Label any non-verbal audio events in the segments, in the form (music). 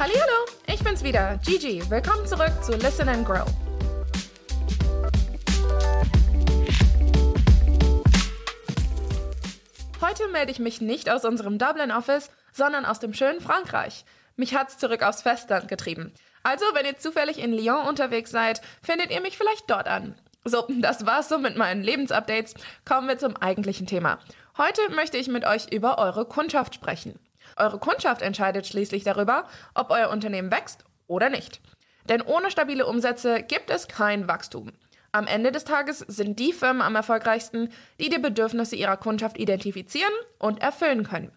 Hallo, ich bin's wieder, Gigi. Willkommen zurück zu Listen and Grow. Heute melde ich mich nicht aus unserem Dublin Office, sondern aus dem schönen Frankreich. Mich hat's zurück aufs Festland getrieben. Also, wenn ihr zufällig in Lyon unterwegs seid, findet ihr mich vielleicht dort an. So, das war's so mit meinen Lebensupdates. Kommen wir zum eigentlichen Thema. Heute möchte ich mit euch über eure Kundschaft sprechen. Eure Kundschaft entscheidet schließlich darüber, ob euer Unternehmen wächst oder nicht. Denn ohne stabile Umsätze gibt es kein Wachstum. Am Ende des Tages sind die Firmen am erfolgreichsten, die die Bedürfnisse ihrer Kundschaft identifizieren und erfüllen können.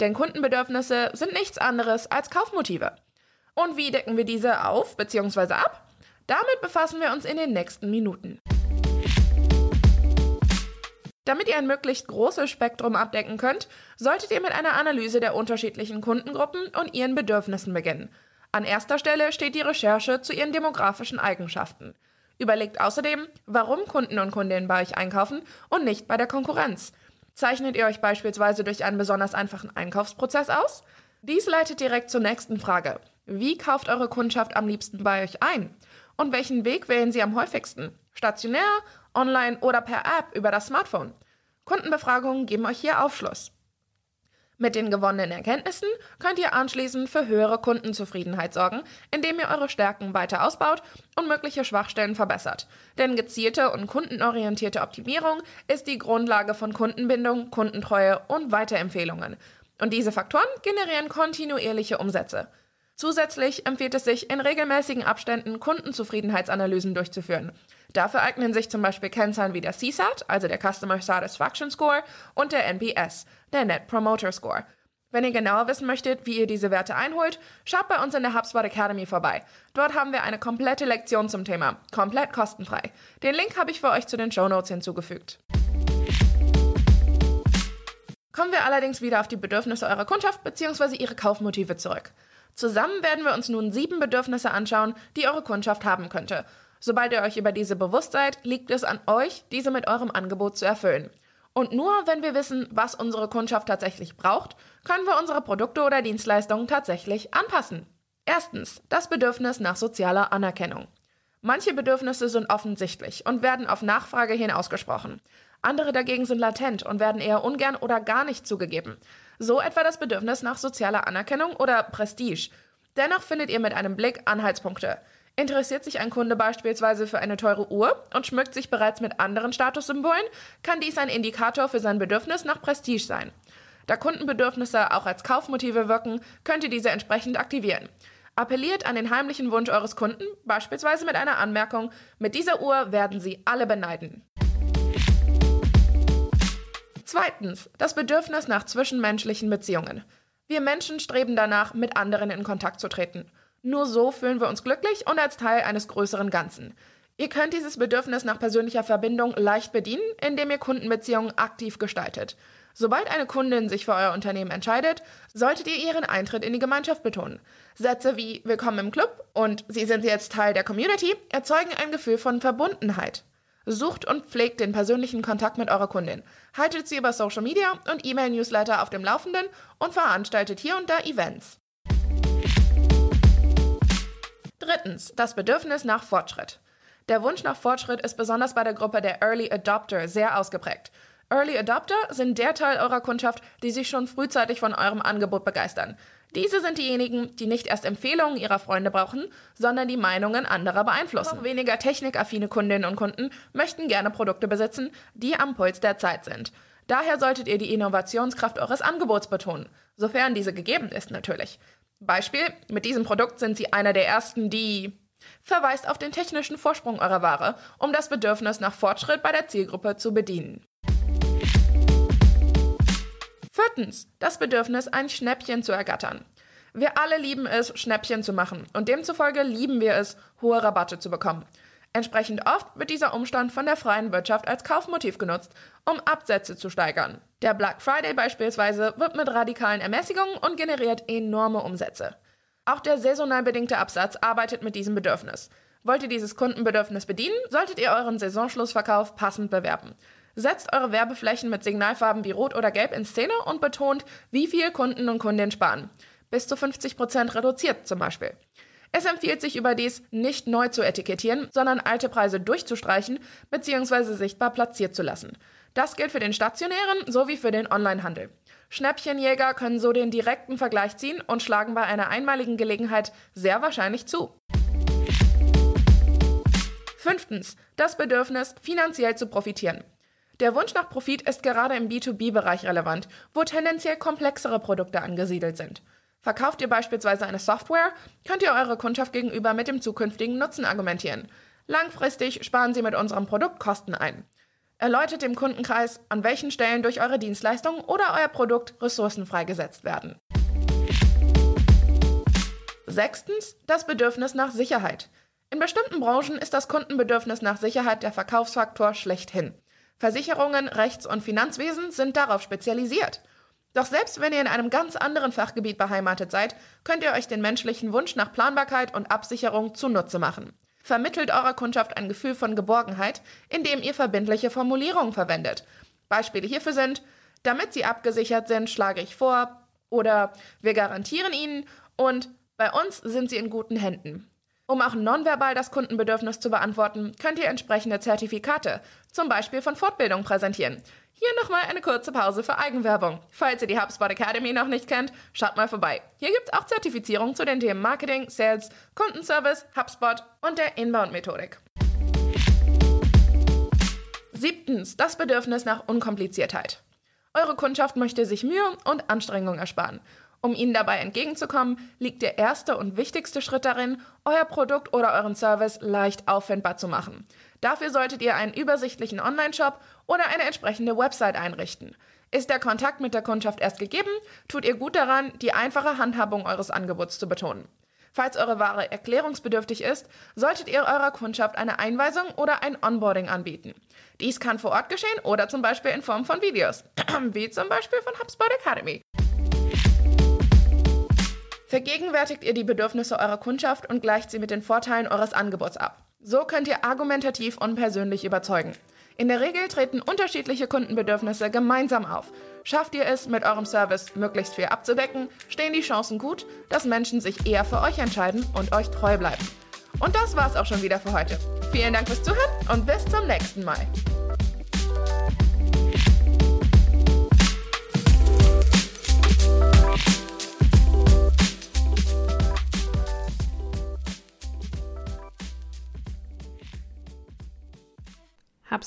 Denn Kundenbedürfnisse sind nichts anderes als Kaufmotive. Und wie decken wir diese auf bzw. ab? Damit befassen wir uns in den nächsten Minuten. Damit ihr ein möglichst großes Spektrum abdecken könnt, solltet ihr mit einer Analyse der unterschiedlichen Kundengruppen und ihren Bedürfnissen beginnen. An erster Stelle steht die Recherche zu ihren demografischen Eigenschaften. Überlegt außerdem, warum Kunden und Kundinnen bei euch einkaufen und nicht bei der Konkurrenz. Zeichnet ihr euch beispielsweise durch einen besonders einfachen Einkaufsprozess aus? Dies leitet direkt zur nächsten Frage. Wie kauft eure Kundschaft am liebsten bei euch ein? Und welchen Weg wählen sie am häufigsten? Stationär, online oder per App über das Smartphone? Kundenbefragungen geben euch hier Aufschluss. Mit den gewonnenen Erkenntnissen könnt ihr anschließend für höhere Kundenzufriedenheit sorgen, indem ihr eure Stärken weiter ausbaut und mögliche Schwachstellen verbessert. Denn gezielte und kundenorientierte Optimierung ist die Grundlage von Kundenbindung, Kundentreue und Weiterempfehlungen. Und diese Faktoren generieren kontinuierliche Umsätze. Zusätzlich empfiehlt es sich, in regelmäßigen Abständen Kundenzufriedenheitsanalysen durchzuführen. Dafür eignen sich zum Beispiel Kennzahlen wie der CSAT, also der Customer Satisfaction Score, und der NPS, der Net Promoter Score. Wenn ihr genauer wissen möchtet, wie ihr diese Werte einholt, schaut bei uns in der HubSpot Academy vorbei. Dort haben wir eine komplette Lektion zum Thema, komplett kostenfrei. Den Link habe ich für euch zu den Show Notes hinzugefügt. Kommen wir allerdings wieder auf die Bedürfnisse eurer Kundschaft bzw. ihre Kaufmotive zurück. Zusammen werden wir uns nun sieben Bedürfnisse anschauen, die eure Kundschaft haben könnte. Sobald ihr euch über diese bewusst seid, liegt es an euch, diese mit eurem Angebot zu erfüllen. Und nur wenn wir wissen, was unsere Kundschaft tatsächlich braucht, können wir unsere Produkte oder Dienstleistungen tatsächlich anpassen. Erstens, das Bedürfnis nach sozialer Anerkennung. Manche Bedürfnisse sind offensichtlich und werden auf Nachfrage hin ausgesprochen. Andere dagegen sind latent und werden eher ungern oder gar nicht zugegeben. So etwa das Bedürfnis nach sozialer Anerkennung oder Prestige. Dennoch findet ihr mit einem Blick Anhaltspunkte. Interessiert sich ein Kunde beispielsweise für eine teure Uhr und schmückt sich bereits mit anderen Statussymbolen, kann dies ein Indikator für sein Bedürfnis nach Prestige sein. Da Kundenbedürfnisse auch als Kaufmotive wirken, könnt ihr diese entsprechend aktivieren. Appelliert an den heimlichen Wunsch eures Kunden, beispielsweise mit einer Anmerkung, mit dieser Uhr werden sie alle beneiden. Zweitens, das Bedürfnis nach zwischenmenschlichen Beziehungen. Wir Menschen streben danach, mit anderen in Kontakt zu treten. Nur so fühlen wir uns glücklich und als Teil eines größeren Ganzen. Ihr könnt dieses Bedürfnis nach persönlicher Verbindung leicht bedienen, indem ihr Kundenbeziehungen aktiv gestaltet. Sobald eine Kundin sich für euer Unternehmen entscheidet, solltet ihr ihren Eintritt in die Gemeinschaft betonen. Sätze wie Willkommen im Club und Sie sind jetzt Teil der Community erzeugen ein Gefühl von Verbundenheit. Sucht und pflegt den persönlichen Kontakt mit eurer Kundin. Haltet sie über Social Media und E-Mail-Newsletter auf dem Laufenden und veranstaltet hier und da Events. Drittens, das Bedürfnis nach Fortschritt. Der Wunsch nach Fortschritt ist besonders bei der Gruppe der Early Adopter sehr ausgeprägt. Early Adopter sind der Teil eurer Kundschaft, die sich schon frühzeitig von eurem Angebot begeistern. Diese sind diejenigen, die nicht erst Empfehlungen ihrer Freunde brauchen, sondern die Meinungen anderer beeinflussen. Noch weniger technikaffine Kundinnen und Kunden möchten gerne Produkte besitzen, die am Puls der Zeit sind. Daher solltet ihr die Innovationskraft eures Angebots betonen, sofern diese gegeben ist natürlich. Beispiel, mit diesem Produkt sind sie einer der ersten, die verweist auf den technischen Vorsprung eurer Ware, um das Bedürfnis nach Fortschritt bei der Zielgruppe zu bedienen. Viertens, das Bedürfnis, ein Schnäppchen zu ergattern. Wir alle lieben es, Schnäppchen zu machen und demzufolge lieben wir es, hohe Rabatte zu bekommen. Entsprechend oft wird dieser Umstand von der freien Wirtschaft als Kaufmotiv genutzt, um Absätze zu steigern. Der Black Friday beispielsweise wird mit radikalen Ermäßigungen und generiert enorme Umsätze. Auch der saisonal bedingte Absatz arbeitet mit diesem Bedürfnis. Wollt ihr dieses Kundenbedürfnis bedienen, solltet ihr euren Saisonschlussverkauf passend bewerben. Setzt eure Werbeflächen mit Signalfarben wie Rot oder Gelb in Szene und betont, wie viel Kunden und Kundinnen sparen. bis zu 50 Prozent reduziert zum Beispiel. Es empfiehlt sich überdies, nicht neu zu etikettieren, sondern alte Preise durchzustreichen bzw. sichtbar platziert zu lassen. Das gilt für den stationären sowie für den Onlinehandel. Schnäppchenjäger können so den direkten Vergleich ziehen und schlagen bei einer einmaligen Gelegenheit sehr wahrscheinlich zu. Fünftens. Das Bedürfnis, finanziell zu profitieren. Der Wunsch nach Profit ist gerade im B2B-Bereich relevant, wo tendenziell komplexere Produkte angesiedelt sind. Verkauft ihr beispielsweise eine Software, könnt ihr eure Kundschaft gegenüber mit dem zukünftigen Nutzen argumentieren. Langfristig sparen sie mit unserem Produkt Kosten ein. Erläutert dem Kundenkreis, an welchen Stellen durch eure Dienstleistung oder euer Produkt Ressourcen freigesetzt werden. Sechstens, das Bedürfnis nach Sicherheit. In bestimmten Branchen ist das Kundenbedürfnis nach Sicherheit der Verkaufsfaktor schlechthin. Versicherungen, Rechts- und Finanzwesen sind darauf spezialisiert. Doch selbst wenn ihr in einem ganz anderen Fachgebiet beheimatet seid, könnt ihr euch den menschlichen Wunsch nach Planbarkeit und Absicherung zunutze machen. Vermittelt eurer Kundschaft ein Gefühl von Geborgenheit, indem ihr verbindliche Formulierungen verwendet. Beispiele hierfür sind, damit sie abgesichert sind, schlage ich vor, oder wir garantieren ihnen und bei uns sind sie in guten Händen. Um auch nonverbal das Kundenbedürfnis zu beantworten, könnt ihr entsprechende Zertifikate, zum Beispiel von Fortbildung, präsentieren. Hier nochmal eine kurze Pause für Eigenwerbung. Falls ihr die HubSpot Academy noch nicht kennt, schaut mal vorbei. Hier gibt es auch Zertifizierung zu den Themen Marketing, Sales, Kundenservice, HubSpot und der Inbound-Methodik. Siebtens, das Bedürfnis nach Unkompliziertheit. Eure Kundschaft möchte sich Mühe und Anstrengung ersparen. Um Ihnen dabei entgegenzukommen, liegt der erste und wichtigste Schritt darin, euer Produkt oder euren Service leicht auffindbar zu machen. Dafür solltet ihr einen übersichtlichen Online-Shop oder eine entsprechende Website einrichten. Ist der Kontakt mit der Kundschaft erst gegeben, tut ihr gut daran, die einfache Handhabung eures Angebots zu betonen. Falls eure Ware erklärungsbedürftig ist, solltet ihr eurer Kundschaft eine Einweisung oder ein Onboarding anbieten. Dies kann vor Ort geschehen oder zum Beispiel in Form von Videos, (clears throat) wie zum Beispiel von HubSpot Academy. Vergegenwärtigt ihr die Bedürfnisse eurer Kundschaft und gleicht sie mit den Vorteilen eures Angebots ab. So könnt ihr argumentativ und persönlich überzeugen. In der Regel treten unterschiedliche Kundenbedürfnisse gemeinsam auf. Schafft ihr es, mit eurem Service möglichst viel abzudecken, stehen die Chancen gut, dass Menschen sich eher für euch entscheiden und euch treu bleiben. Und das war's auch schon wieder für heute. Vielen Dank fürs Zuhören und bis zum nächsten Mal.